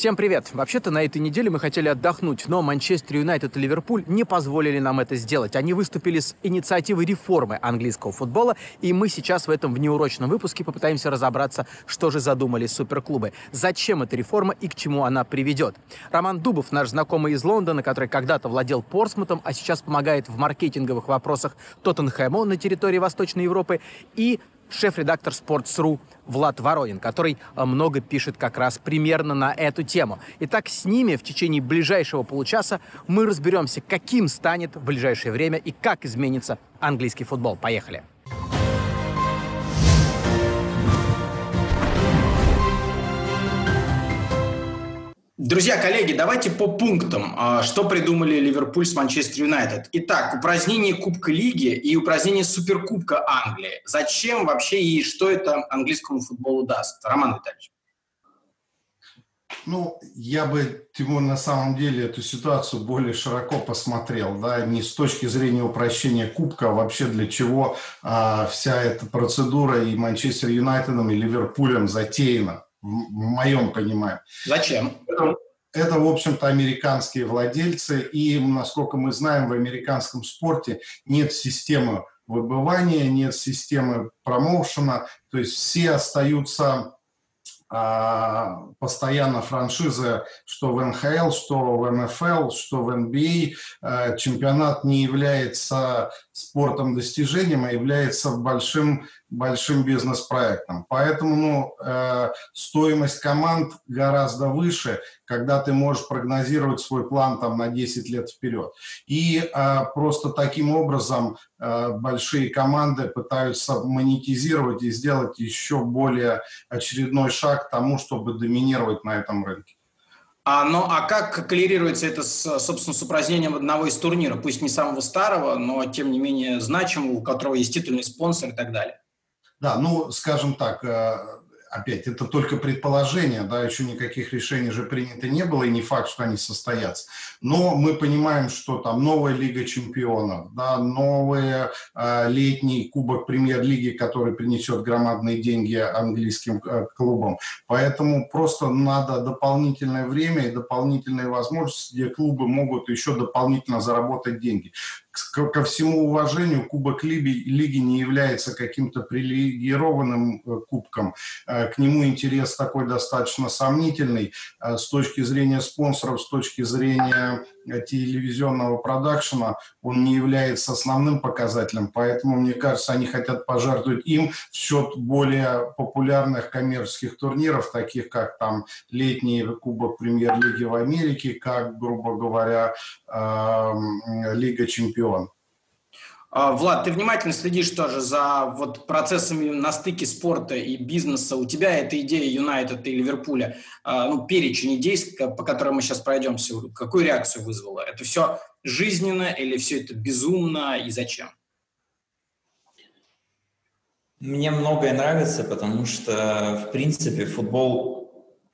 Всем привет! Вообще-то на этой неделе мы хотели отдохнуть, но Манчестер Юнайтед и Ливерпуль не позволили нам это сделать. Они выступили с инициативой реформы английского футбола, и мы сейчас в этом внеурочном выпуске попытаемся разобраться, что же задумали суперклубы, зачем эта реформа и к чему она приведет. Роман Дубов, наш знакомый из Лондона, который когда-то владел Портсмутом, а сейчас помогает в маркетинговых вопросах Тоттенхэму на территории Восточной Европы, и шеф-редактор Sports.ru Влад Воронин, который э, много пишет как раз примерно на эту тему. Итак, с ними в течение ближайшего получаса мы разберемся, каким станет в ближайшее время и как изменится английский футбол. Поехали! Друзья, коллеги, давайте по пунктам. А, что придумали Ливерпуль с Манчестер Юнайтед? Итак, упразднение Кубка Лиги и упразднение Суперкубка Англии. Зачем вообще и что это английскому футболу даст? Роман Витальевич. Ну, я бы, Тимур, на самом деле эту ситуацию более широко посмотрел, да, не с точки зрения упрощения Кубка, а вообще для чего а, вся эта процедура и Манчестер Юнайтедом, и Ливерпулем затеяна в моем понимании. Зачем? Это, это, в общем-то, американские владельцы, и, насколько мы знаем, в американском спорте нет системы выбывания, нет системы промоушена, то есть все остаются а, постоянно франшизы, что в НХЛ, что в НФЛ, что в НБА. А, чемпионат не является спортом достижением, а является большим большим бизнес-проектом. Поэтому ну, э, стоимость команд гораздо выше, когда ты можешь прогнозировать свой план там, на 10 лет вперед. И э, просто таким образом э, большие команды пытаются монетизировать и сделать еще более очередной шаг к тому, чтобы доминировать на этом рынке. А, ну, а как коллерируется это, с, собственно, с упразднением одного из турниров, пусть не самого старого, но, тем не менее, значимого, у которого есть титульный спонсор и так далее? Да, ну, скажем так, э, опять, это только предположение, да, еще никаких решений же принято не было, и не факт, что они состоятся. Но мы понимаем, что там новая Лига Чемпионов, да, новый э, летний Кубок Премьер-лиги, который принесет громадные деньги английским э, клубам. Поэтому просто надо дополнительное время и дополнительные возможности, где клубы могут еще дополнительно заработать деньги ко всему уважению, Кубок Лиги, Лиги не является каким-то привилегированным э, кубком. Э, к нему интерес такой достаточно сомнительный э, с точки зрения спонсоров, с точки зрения телевизионного продакшена, он не является основным показателем, поэтому, мне кажется, они хотят пожертвовать им в счет более популярных коммерческих турниров, таких как там летний Кубок Премьер-лиги в Америке, как, грубо говоря, Лига Чемпионов. А, Влад, ты внимательно следишь тоже за вот процессами на стыке спорта и бизнеса. У тебя эта идея Юнайтед и Ливерпуля, а, ну, перечень идей, по которым мы сейчас пройдемся, какую реакцию вызвало? Это все жизненно или все это безумно и зачем? Мне многое нравится, потому что, в принципе, футбол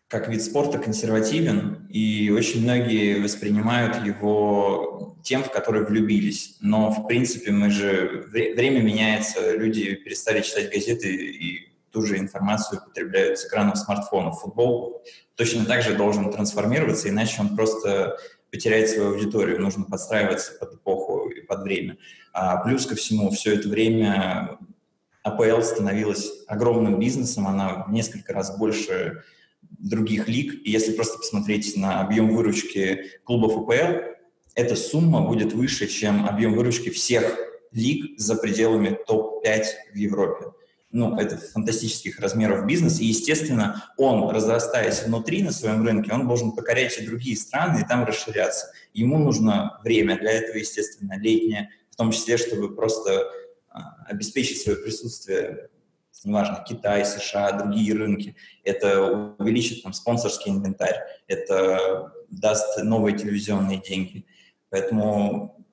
как вид спорта консервативен, и очень многие воспринимают его тем, в которые влюбились. Но, в принципе, мы же... Время меняется, люди перестали читать газеты и ту же информацию потребляют с экранов смартфонов. Футбол точно так же должен трансформироваться, иначе он просто потеряет свою аудиторию. Нужно подстраиваться под эпоху и под время. А плюс ко всему, все это время АПЛ становилась огромным бизнесом, она в несколько раз больше других лиг. И если просто посмотреть на объем выручки клубов УПЛ, эта сумма будет выше, чем объем выручки всех лиг за пределами топ-5 в Европе. Ну, это фантастических размеров бизнес, и, естественно, он, разрастаясь внутри на своем рынке, он должен покорять и другие страны и там расширяться. Ему нужно время для этого, естественно, летнее, в том числе, чтобы просто а, обеспечить свое присутствие неважно, Китай, США, другие рынки. Это увеличит там спонсорский инвентарь, это даст новые телевизионные деньги. Поэтому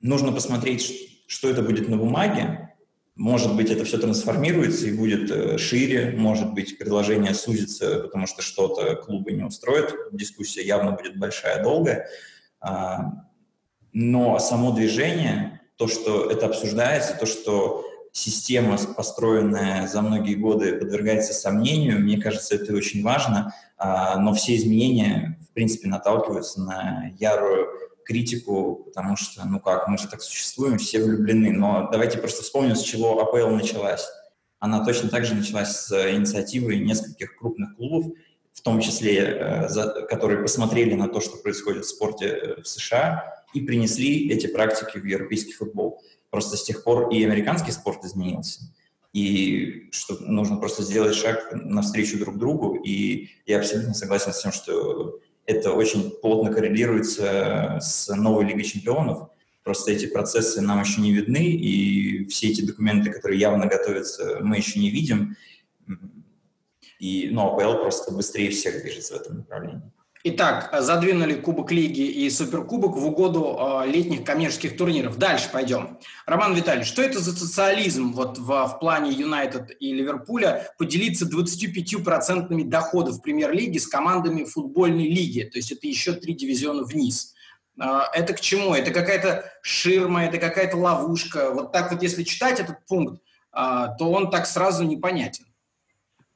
нужно посмотреть, что это будет на бумаге. Может быть, это все трансформируется и будет э, шире, может быть, предложение сузится, потому что что-то клубы не устроит. Дискуссия явно будет большая, долгая. А, но само движение, то, что это обсуждается, то, что система, построенная за многие годы, подвергается сомнению. Мне кажется, это очень важно, а, но все изменения, в принципе, наталкиваются на ярую критику, потому что, ну как, мы же так существуем, все влюблены. Но давайте просто вспомним, с чего АПЛ началась. Она точно так же началась с инициативы нескольких крупных клубов, в том числе, э, которые посмотрели на то, что происходит в спорте э, в США, и принесли эти практики в европейский футбол. Просто с тех пор и американский спорт изменился. И что нужно просто сделать шаг навстречу друг другу. И я абсолютно согласен с тем, что это очень плотно коррелируется с новой Лигой чемпионов. Просто эти процессы нам еще не видны, и все эти документы, которые явно готовятся, мы еще не видим. И, ну, АПЛ просто быстрее всех движется в этом направлении. Итак, задвинули Кубок Лиги и Суперкубок в угоду э, летних коммерческих турниров. Дальше пойдем. Роман Витальевич, что это за социализм вот в, в плане Юнайтед и Ливерпуля поделиться 25% доходов премьер-лиги с командами футбольной лиги? То есть это еще три дивизиона вниз. Э, это к чему? Это какая-то ширма, это какая-то ловушка. Вот так вот, если читать этот пункт, э, то он так сразу непонятен.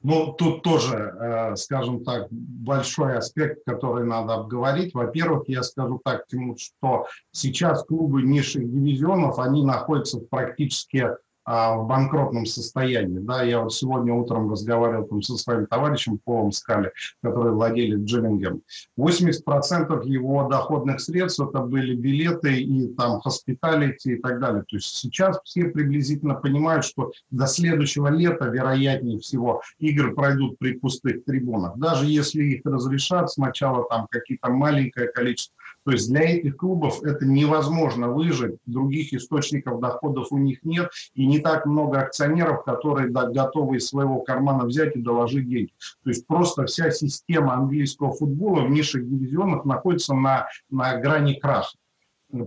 Ну, тут тоже, э, скажем так, большой аспект, который надо обговорить. Во-первых, я скажу так, Тимур, что сейчас клубы низших дивизионов, они находятся практически а, в банкротном состоянии. Да, я вот сегодня утром разговаривал там со своим товарищем Полом Скали, который владелец Джиллингем. 80% его доходных средств это были билеты и там хоспиталити и так далее. То есть сейчас все приблизительно понимают, что до следующего лета, вероятнее всего, игры пройдут при пустых трибунах. Даже если их разрешат сначала там какие-то маленькое количество то есть для этих клубов это невозможно выжить, других источников доходов у них нет, и не так много акционеров, которые готовы из своего кармана взять и доложить деньги. То есть просто вся система английского футбола в низших дивизионах находится на, на грани краха.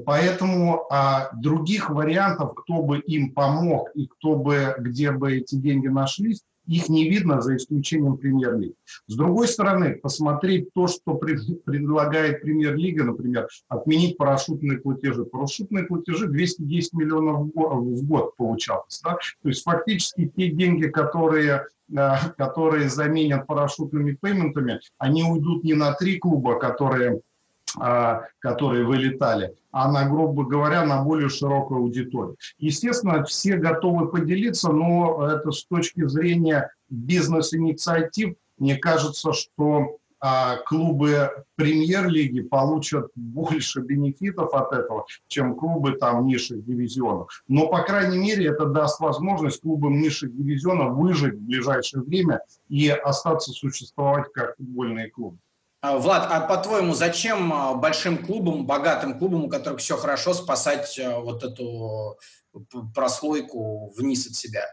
Поэтому а, других вариантов, кто бы им помог и кто бы, где бы эти деньги нашлись, их не видно за исключением премьер-лиги. С другой стороны, посмотреть то, что предлагает премьер-лига, например, отменить парашютные платежи. Парашютные платежи 210 миллионов в год получалось. Да? То есть фактически те деньги, которые э, которые заменят парашютными пейментами, они уйдут не на три клуба, которые которые вылетали, а на, грубо говоря, на более широкую аудиторию. Естественно, все готовы поделиться, но это с точки зрения бизнес-инициатив, мне кажется, что а, клубы премьер-лиги получат больше бенефитов от этого, чем клубы там низших дивизионов. Но, по крайней мере, это даст возможность клубам низших дивизионов выжить в ближайшее время и остаться существовать как футбольные клубы. А, Влад, а по-твоему, зачем а, большим клубам, богатым клубам, у которых все хорошо, спасать а, вот эту прослойку вниз от себя?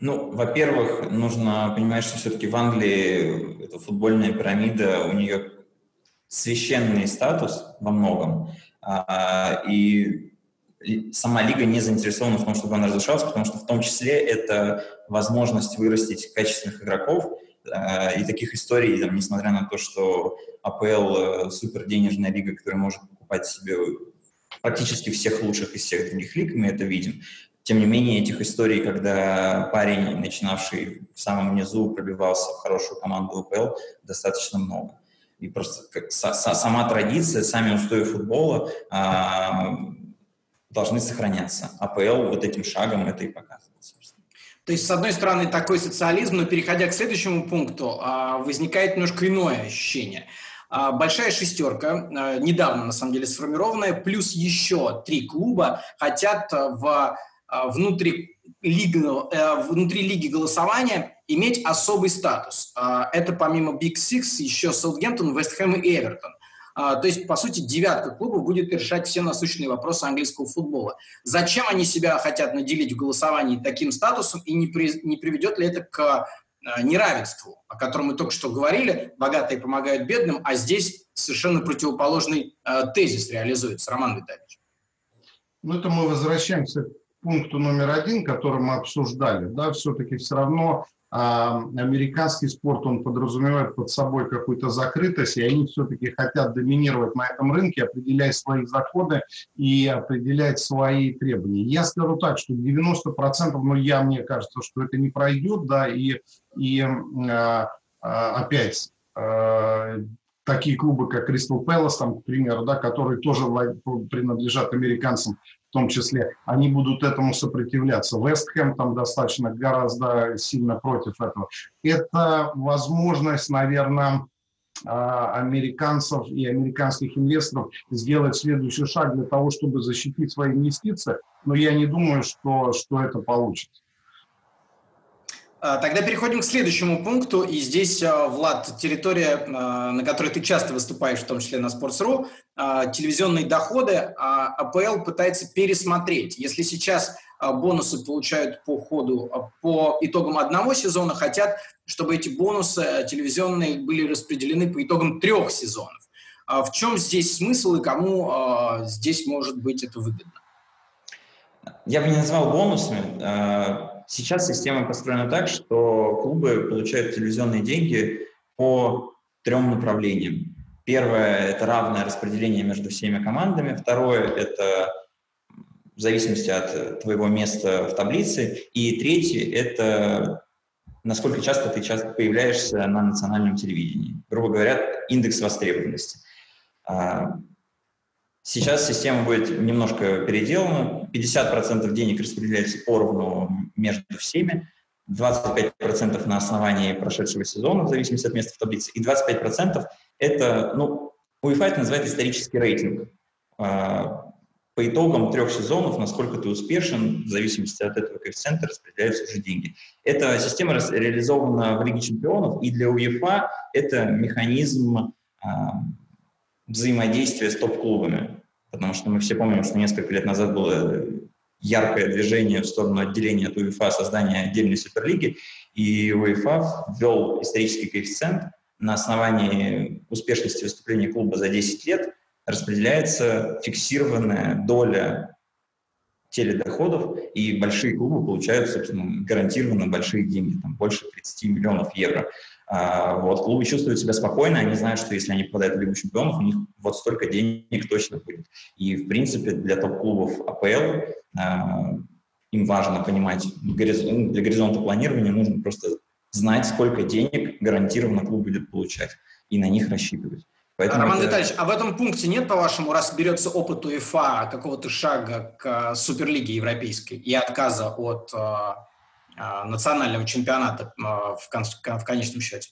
Ну, во-первых, нужно понимать, что все-таки в Англии эта футбольная пирамида, у нее священный статус во многом, и сама лига не заинтересована в том, чтобы она разрушалась, потому что в том числе это возможность вырастить качественных игроков, и таких историй, там, несмотря на то, что АПЛ э, супер денежная лига, которая может покупать себе практически всех лучших из всех других лиг, мы это видим. Тем не менее, этих историй, когда парень, начинавший в самом низу, пробивался в хорошую команду АПЛ, достаточно много. И просто как, са, сама традиция, сами устои футбола а, должны сохраняться. АПЛ вот этим шагом это и показывает. То есть, с одной стороны, такой социализм, но переходя к следующему пункту, а, возникает немножко иное ощущение. А, большая шестерка, а, недавно, на самом деле, сформированная, плюс еще три клуба хотят в внутри лиги, э, внутри лиги голосования иметь особый статус. Это помимо Big Six еще Саутгемптон, Вест Хэм и Эвертон. А, то есть, по сути, девятка клубов будет решать все насущные вопросы английского футбола. Зачем они себя хотят наделить в голосовании таким статусом и не, при, не приведет ли это к а, неравенству, о котором мы только что говорили, богатые помогают бедным, а здесь совершенно противоположный э, тезис реализуется. Роман Витальевич. Ну, это мы возвращаемся к пункту номер один, который мы обсуждали. Да, все-таки все равно американский спорт, он подразумевает под собой какую-то закрытость, и они все-таки хотят доминировать на этом рынке, определять свои законы и определять свои требования. Я скажу так, что 90%, ну, я, мне кажется, что это не пройдет, да, и, и а, а, опять а, такие клубы, как Кристал Пэлас, там, к примеру, да, которые тоже принадлежат американцам, в том числе, они будут этому сопротивляться. Вестхэм там достаточно гораздо сильно против этого. Это возможность, наверное, а, американцев и американских инвесторов сделать следующий шаг для того, чтобы защитить свои инвестиции, но я не думаю, что, что это получится. А, тогда переходим к следующему пункту. И здесь, а, Влад, территория, а, на которой ты часто выступаешь, в том числе на Sports.ru, телевизионные доходы АПЛ пытается пересмотреть. Если сейчас бонусы получают по ходу, по итогам одного сезона, хотят, чтобы эти бонусы телевизионные были распределены по итогам трех сезонов. В чем здесь смысл и кому здесь может быть это выгодно? Я бы не назвал бонусами Сейчас система построена так, что клубы получают телевизионные деньги по трем направлениям. Первое – это равное распределение между всеми командами. Второе – это в зависимости от твоего места в таблице. И третье – это насколько часто ты часто появляешься на национальном телевидении. Грубо говоря, индекс востребованности. Сейчас система будет немножко переделана. 50% денег распределяется поровну между всеми, 25% на основании прошедшего сезона, в зависимости от места в таблице, и 25% это, ну, UEFA это называет исторический рейтинг. А, по итогам трех сезонов, насколько ты успешен, в зависимости от этого коэффициента распределяются уже деньги. Эта система реализована в Лиге чемпионов, и для UEFA это механизм взаимодействия с топ-клубами. Потому что мы все помним, что несколько лет назад было яркое движение в сторону отделения от УЕФА, создания отдельной суперлиги, и УЕФА ввел исторический коэффициент на основании успешности выступления клуба за 10 лет распределяется фиксированная доля теледоходов, и большие клубы получают, собственно, гарантированно большие деньги, там больше 30 миллионов евро. А, вот, клубы чувствуют себя спокойно, они знают, что если они попадают в Лигу чемпионов, у них вот столько денег точно будет. И, в принципе, для топ-клубов АПЛ а, им важно понимать, ну, для горизонта планирования нужно просто знать, сколько денег гарантированно клуб будет получать, и на них рассчитывать. Поэтому Роман это... Витальевич, а в этом пункте нет, по-вашему, раз берется опыт УЕФА, какого-то шага к Суперлиге Европейской и отказа от а, национального чемпионата а, в, кон в конечном счете?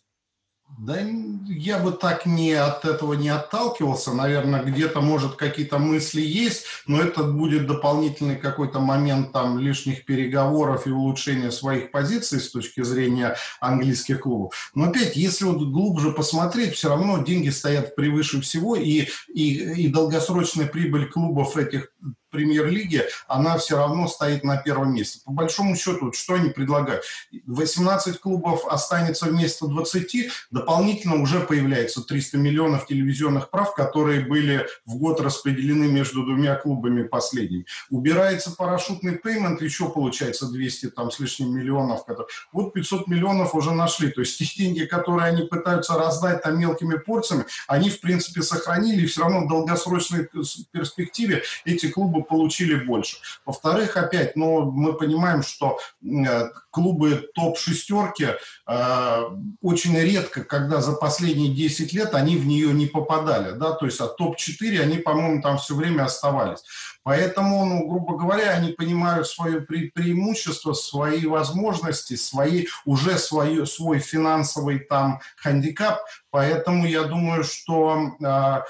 Да я бы так не от этого не отталкивался. Наверное, где-то, может, какие-то мысли есть, но это будет дополнительный какой-то момент там лишних переговоров и улучшения своих позиций с точки зрения английских клубов. Но опять, если вот глубже посмотреть, все равно деньги стоят превыше всего, и, и, и долгосрочная прибыль клубов этих премьер-лиге, она все равно стоит на первом месте. По большому счету, что они предлагают? 18 клубов останется вместо 20, дополнительно уже появляется 300 миллионов телевизионных прав, которые были в год распределены между двумя клубами последними. Убирается парашютный пеймент, еще получается 200 там, с лишним миллионов. Вот 500 миллионов уже нашли. То есть те деньги, которые они пытаются раздать там мелкими порциями, они в принципе сохранили, и все равно в долгосрочной перспективе эти клубы бы получили больше. Во-вторых, опять, ну, мы понимаем, что э, клубы топ-шестерки э, очень редко, когда за последние 10 лет они в нее не попадали, да, то есть от топ-4 они, по-моему, там все время оставались. Поэтому, ну, грубо говоря, они понимают свое пре преимущество, свои возможности, свои, уже свое, свой финансовый там хандикап. Поэтому я думаю, что э,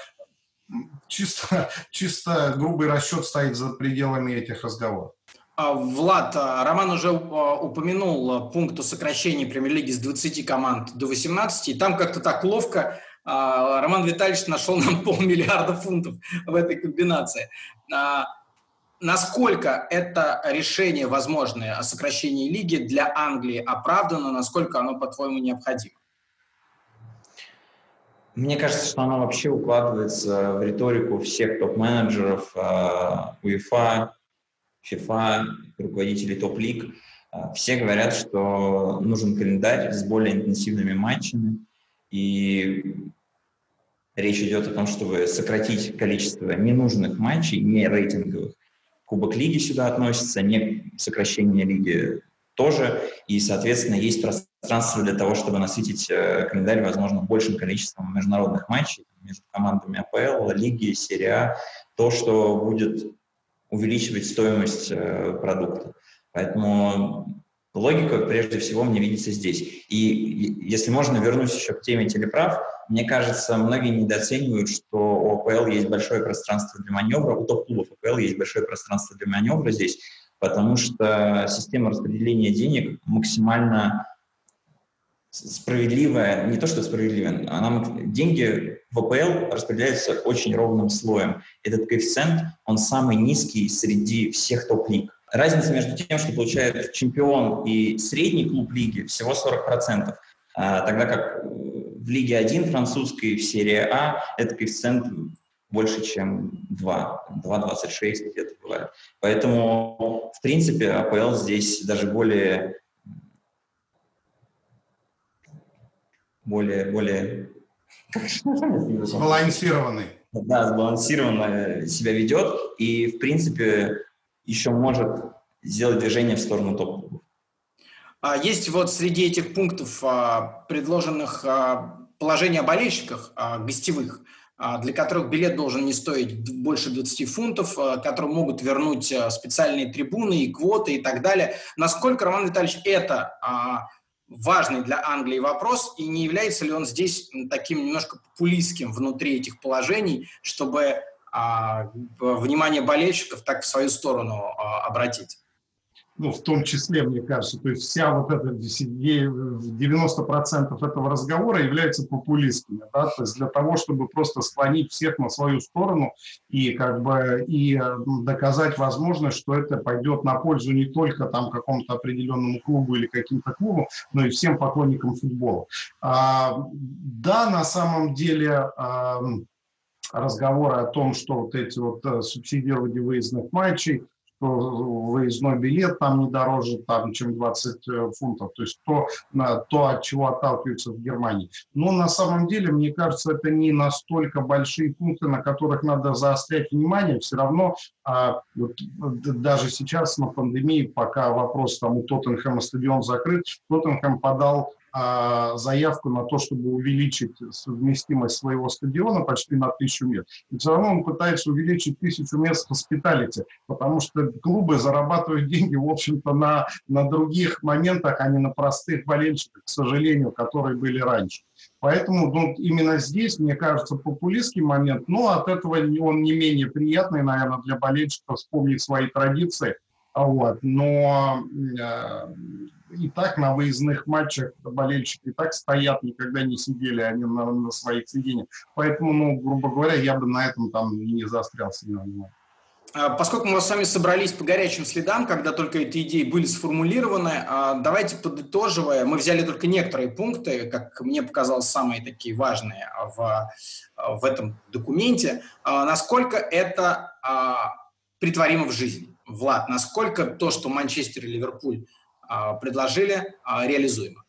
чисто, чисто грубый расчет стоит за пределами этих разговоров. А, Влад, а, Роман уже а, упомянул пункт о сокращении премьер-лиги с 20 команд до 18, и там как-то так ловко Роман Витальевич нашел нам полмиллиарда фунтов в этой комбинации. Насколько это решение возможное о сокращении лиги для Англии оправдано, насколько оно, по-твоему, необходимо? Мне кажется, что оно вообще укладывается в риторику всех топ-менеджеров УЕФА, ФИФА, руководителей топ-лиг. А, все говорят, что нужен календарь с более интенсивными матчами, и речь идет о том, чтобы сократить количество ненужных матчей, не рейтинговых. Кубок лиги сюда относится, не сокращение лиги тоже, и, соответственно, есть пространство для того, чтобы насытить э, календарь, возможно, большим количеством международных матчей между командами АПЛ, Лиги, Серия А, то, что будет увеличивать стоимость э, продукта. Поэтому логика, прежде всего, мне видится здесь. И если можно, вернусь еще к теме телеправ. Мне кажется, многие недооценивают, что у АПЛ есть большое пространство для маневра, у топ-клубов АПЛ есть большое пространство для маневра здесь, потому что система распределения денег максимально справедливая, не то что справедливая, она, деньги в АПЛ распределяются очень ровным слоем. Этот коэффициент, он самый низкий среди всех топ-лиг. Разница между тем, что получает чемпион и средний клуб лиги, всего 40%, а, тогда как в Лиге 1 французской, в серии А, этот коэффициент больше, чем 2, 2,26 где-то бывает. Поэтому, в принципе, АПЛ здесь даже более более, более сбалансированный. Да, сбалансированно себя ведет и, в принципе, еще может сделать движение в сторону топ-клубов. А есть вот среди этих пунктов, а, предложенных а, положение о болельщиках гостевых, для которых билет должен не стоить больше 20 фунтов, которые могут вернуть специальные трибуны и квоты и так далее. Насколько, Роман Витальевич, это важный для Англии вопрос, и не является ли он здесь таким немножко популистским внутри этих положений, чтобы а, внимание болельщиков так в свою сторону а, обратить? Ну, в том числе, мне кажется, то есть вся вот эта 90% этого разговора является популистскими, да, то есть для того, чтобы просто склонить всех на свою сторону и как бы и доказать возможность, что это пойдет на пользу не только там какому-то определенному клубу или каким-то клубу, но и всем поклонникам футбола. А, да, на самом деле а, разговоры о том, что вот эти вот э, субсидирование выездных матчей, выездной билет там не дороже, там, чем 20 э, фунтов. То есть то, то, от чего отталкиваются в Германии. Но на самом деле, мне кажется, это не настолько большие пункты, на которых надо заострять внимание. Все равно а, вот, даже сейчас на пандемии, пока вопрос там у Тоттенхэма стадион закрыт, Тоттенхэм подал заявку на то, чтобы увеличить совместимость своего стадиона почти на тысячу мест. И все равно он пытается увеличить тысячу мест в хоспиталите, потому что клубы зарабатывают деньги, в общем-то, на, на других моментах, а не на простых болельщиках, к сожалению, которые были раньше. Поэтому ну, именно здесь, мне кажется, популистский момент, но от этого он не менее приятный, наверное, для болельщиков вспомнить свои традиции. Вот. Но э, и так на выездных матчах болельщики и так стоят, никогда не сидели они на, на своих сиденьях. Поэтому, ну, грубо говоря, я бы на этом там не заострял сильно внимание. А, поскольку мы с вами собрались по горячим следам, когда только эти идеи были сформулированы, а, давайте подытоживая, мы взяли только некоторые пункты, как мне показалось, самые такие важные в, в этом документе. А, насколько это притворимо в жизнь? Влад, насколько то, что Манчестер и Ливерпуль предложили, а, реализуемо?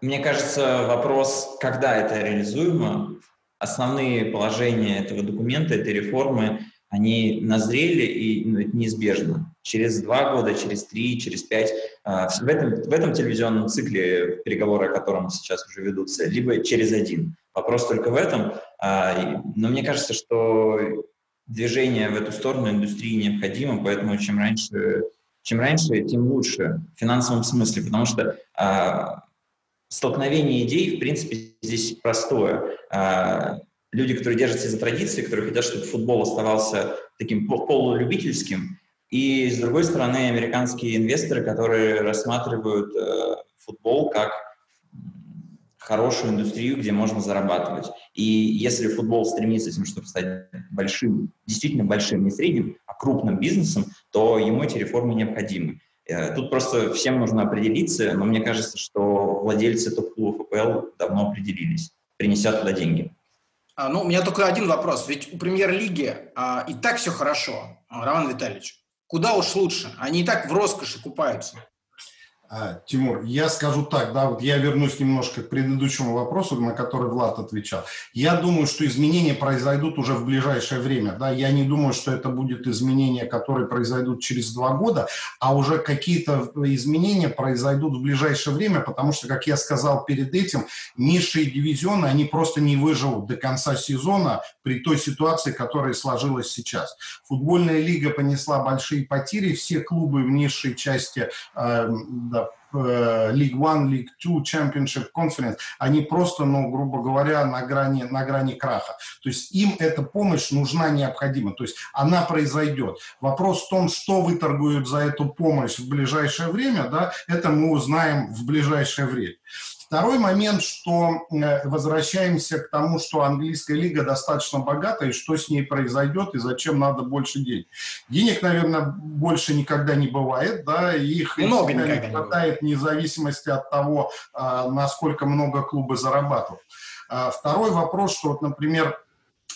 Мне кажется, вопрос, когда это реализуемо, основные положения этого документа, этой реформы, они назрели и ну, неизбежно. Через два года, через три, через пять. А, в этом, в этом телевизионном цикле, переговоры о котором сейчас уже ведутся, либо через один. Вопрос только в этом. Но мне кажется, что движение в эту сторону индустрии необходимо, поэтому чем раньше чем раньше, тем лучше в финансовом смысле, потому что а, столкновение идей, в принципе, здесь простое. А, люди, которые держатся за традиции, которые хотят, чтобы футбол оставался таким полулюбительским, и, с другой стороны, американские инвесторы, которые рассматривают э, футбол как хорошую индустрию, где можно зарабатывать. И если футбол стремится тем, чтобы стать большим, действительно большим, не средним, а крупным бизнесом, то ему эти реформы необходимы. Э, тут просто всем нужно определиться, но мне кажется, что владельцы топ-клубов АПЛ давно определились, принеся туда деньги. А, ну, у меня только один вопрос. Ведь у премьер-лиги а, и так все хорошо, Роман Витальевич. Куда уж лучше? Они и так в роскоши купаются. А, Тимур, я скажу так, да, вот я вернусь немножко к предыдущему вопросу, на который Влад отвечал. Я думаю, что изменения произойдут уже в ближайшее время, да, я не думаю, что это будет изменения, которые произойдут через два года, а уже какие-то изменения произойдут в ближайшее время, потому что, как я сказал перед этим, низшие дивизионы, они просто не выживут до конца сезона при той ситуации, которая сложилась сейчас. Футбольная лига понесла большие потери, все клубы в низшей части э, да, League One, League Two, Championship, Conference, они просто, ну, грубо говоря, на грани, на грани краха. То есть им эта помощь нужна, необходима. То есть она произойдет. Вопрос в том, что выторгуют за эту помощь в ближайшее время, да, это мы узнаем в ближайшее время. Второй момент, что э, возвращаемся к тому, что английская лига достаточно богата, и что с ней произойдет, и зачем надо больше денег. Денег, наверное, больше никогда не бывает, да, их много не хватает вне зависимости от того, а, насколько много клубы зарабатывают. А, второй вопрос, что, вот, например,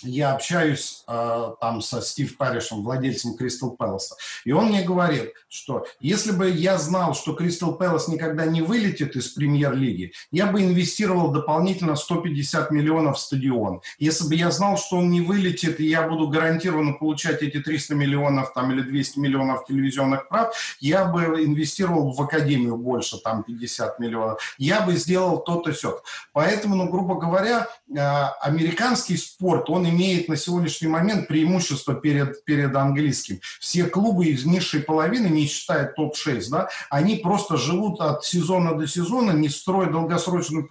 я общаюсь э, там со Стив Паришем, владельцем Кристал Пэласа, и он мне говорит, что если бы я знал, что Кристал Пэлас никогда не вылетит из премьер-лиги, я бы инвестировал дополнительно 150 миллионов в стадион. Если бы я знал, что он не вылетит, и я буду гарантированно получать эти 300 миллионов там, или 200 миллионов телевизионных прав, я бы инвестировал в академию больше, там 50 миллионов. Я бы сделал то-то все. Поэтому, ну, грубо говоря, э, американский спорт, он имеет на сегодняшний момент преимущество перед, перед английским. Все клубы из низшей половины, не считая топ-6, да, они просто живут от сезона до сезона, не строя долгосрочную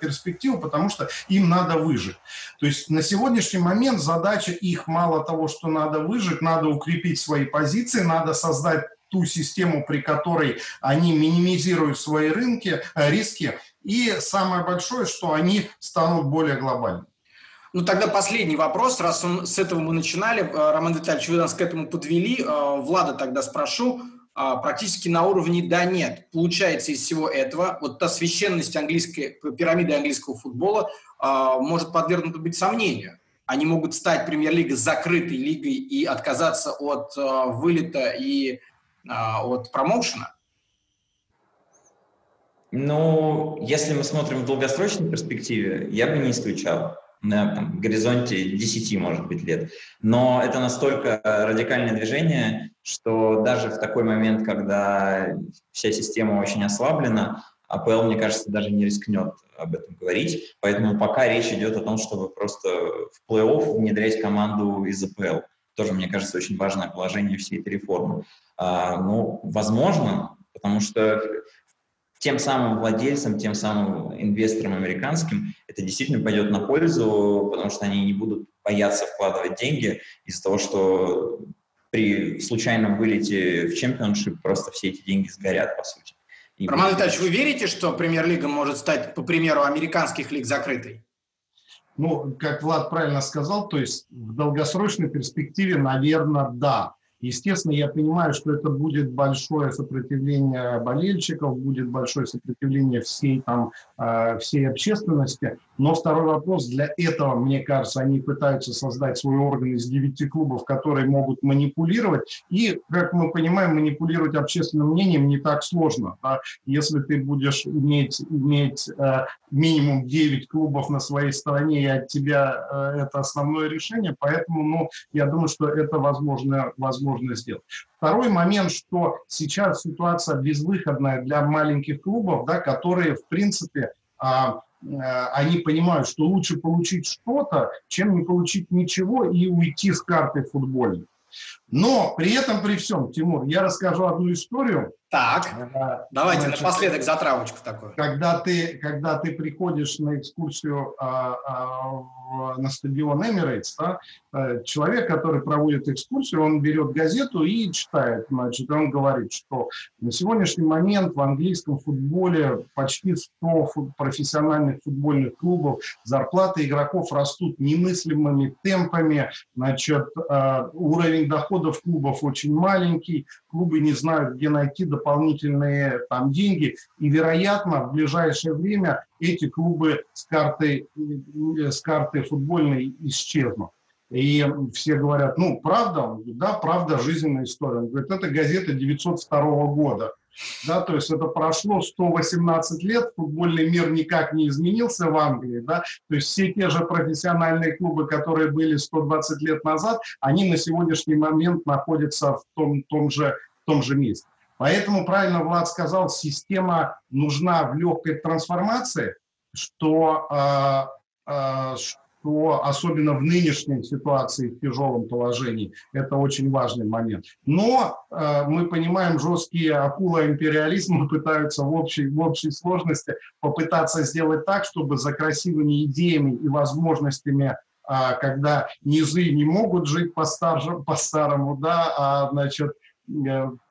перспективу, потому что им надо выжить. То есть на сегодняшний момент задача их мало того, что надо выжить, надо укрепить свои позиции, надо создать ту систему, при которой они минимизируют свои рынки, э, риски, и самое большое, что они станут более глобальными. Ну, тогда последний вопрос, раз он, с этого мы начинали. Э, Роман Витальевич, вы нас к этому подвели. Э, Влада тогда спрошу. Э, практически на уровне «да-нет». Получается из всего этого, вот та священность английской, пирамиды английского футбола может подвергнута быть сомнению. Они могут стать премьер-лигой закрытой лигой и отказаться от вылета и от промоушена? Ну, если мы смотрим в долгосрочной перспективе, я бы не исключал на там, горизонте 10, может быть, лет. Но это настолько радикальное движение, что даже в такой момент, когда вся система очень ослаблена, АПЛ, мне кажется, даже не рискнет об этом говорить. Поэтому пока речь идет о том, чтобы просто в плей-офф внедрять команду из АПЛ. Тоже, мне кажется, очень важное положение всей этой реформы. А, ну, возможно, потому что тем самым владельцам, тем самым инвесторам американским это действительно пойдет на пользу, потому что они не будут бояться вкладывать деньги из-за того, что при случайном вылете в чемпионшип просто все эти деньги сгорят, по сути. И Роман Витальевич, вы верите, что премьер-лига может стать, по примеру американских лиг, закрытой? Ну, как Влад правильно сказал, то есть в долгосрочной перспективе, наверное, да. Естественно, я понимаю, что это будет большое сопротивление болельщиков, будет большое сопротивление всей, там, э, всей общественности. Но второй вопрос, для этого, мне кажется, они пытаются создать свой орган из девяти клубов, которые могут манипулировать. И, как мы понимаем, манипулировать общественным мнением не так сложно. Да? Если ты будешь иметь, иметь э, минимум 9 клубов на своей стороне, и от тебя э, это основное решение, поэтому ну, я думаю, что это возможно, возможно можно сделать. Второй момент, что сейчас ситуация безвыходная для маленьких клубов, да, которые, в принципе, а, а, они понимают, что лучше получить что-то, чем не получить ничего и уйти с карты футбольной. Но при этом, при всем, Тимур, я расскажу одну историю. Так, а, давайте значит, напоследок затравочку такую. Когда ты, когда ты приходишь на экскурсию а, а, на стадион Эмирейтс, да, э, человек, который проводит экскурсию, он берет газету и читает. Значит, он говорит, что на сегодняшний момент в английском футболе почти 100 фут, профессиональных футбольных клубов, зарплаты игроков растут немыслимыми темпами, значит, э, уровень доходов клубов очень маленький, клубы не знают, где найти дополнительные там деньги, и, вероятно, в ближайшее время эти клубы с карты, э, с карты футбольной исчезнут. И все говорят, ну, правда? Да, правда, жизненная история. Он говорит, это газета 902 года. Да, то есть это прошло 118 лет, футбольный мир никак не изменился в Англии, да, то есть все те же профессиональные клубы, которые были 120 лет назад, они на сегодняшний момент находятся в том, том, же, том же месте. Поэтому, правильно Влад сказал, система нужна в легкой трансформации, что, э, э, что особенно в нынешней ситуации, в тяжелом положении, это очень важный момент. Но э, мы понимаем, жесткие акулы империализма пытаются в общей, в общей сложности попытаться сделать так, чтобы за красивыми идеями и возможностями а, когда низы не могут жить по-старому, по да, а, значит,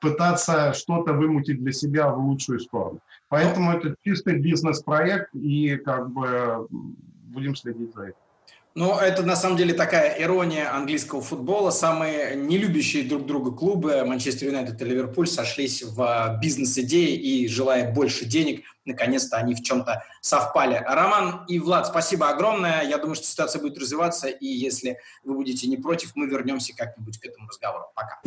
пытаться что-то вымутить для себя в лучшую сторону. Поэтому это чистый бизнес-проект, и как бы будем следить за этим. Ну, это на самом деле такая ирония английского футбола. Самые нелюбящие друг друга клубы Манчестер Юнайтед и Ливерпуль сошлись в бизнес-идее и, желая больше денег, наконец-то они в чем-то совпали. Роман и Влад, спасибо огромное. Я думаю, что ситуация будет развиваться, и если вы будете не против, мы вернемся как-нибудь к этому разговору. Пока.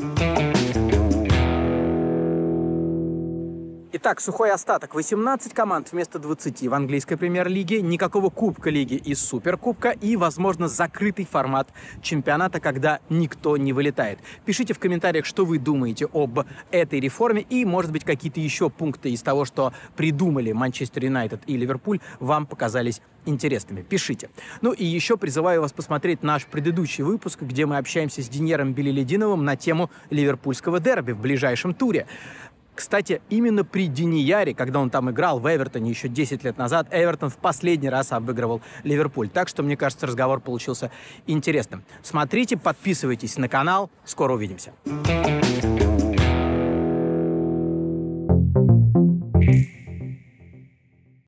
Итак, сухой остаток. 18 команд вместо 20 в английской премьер-лиге, никакого Кубка лиги и Суперкубка и, возможно, закрытый формат чемпионата, когда никто не вылетает. Пишите в комментариях, что вы думаете об этой реформе и, может быть, какие-то еще пункты из того, что придумали Манчестер Юнайтед и Ливерпуль, вам показались интересными. Пишите. Ну и еще призываю вас посмотреть наш предыдущий выпуск, где мы общаемся с Деньером Белелединовым на тему ливерпульского дерби в ближайшем туре. Кстати, именно при Динияре, когда он там играл в Эвертоне еще 10 лет назад, Эвертон в последний раз обыгрывал Ливерпуль. Так что, мне кажется, разговор получился интересным. Смотрите, подписывайтесь на канал. Скоро увидимся.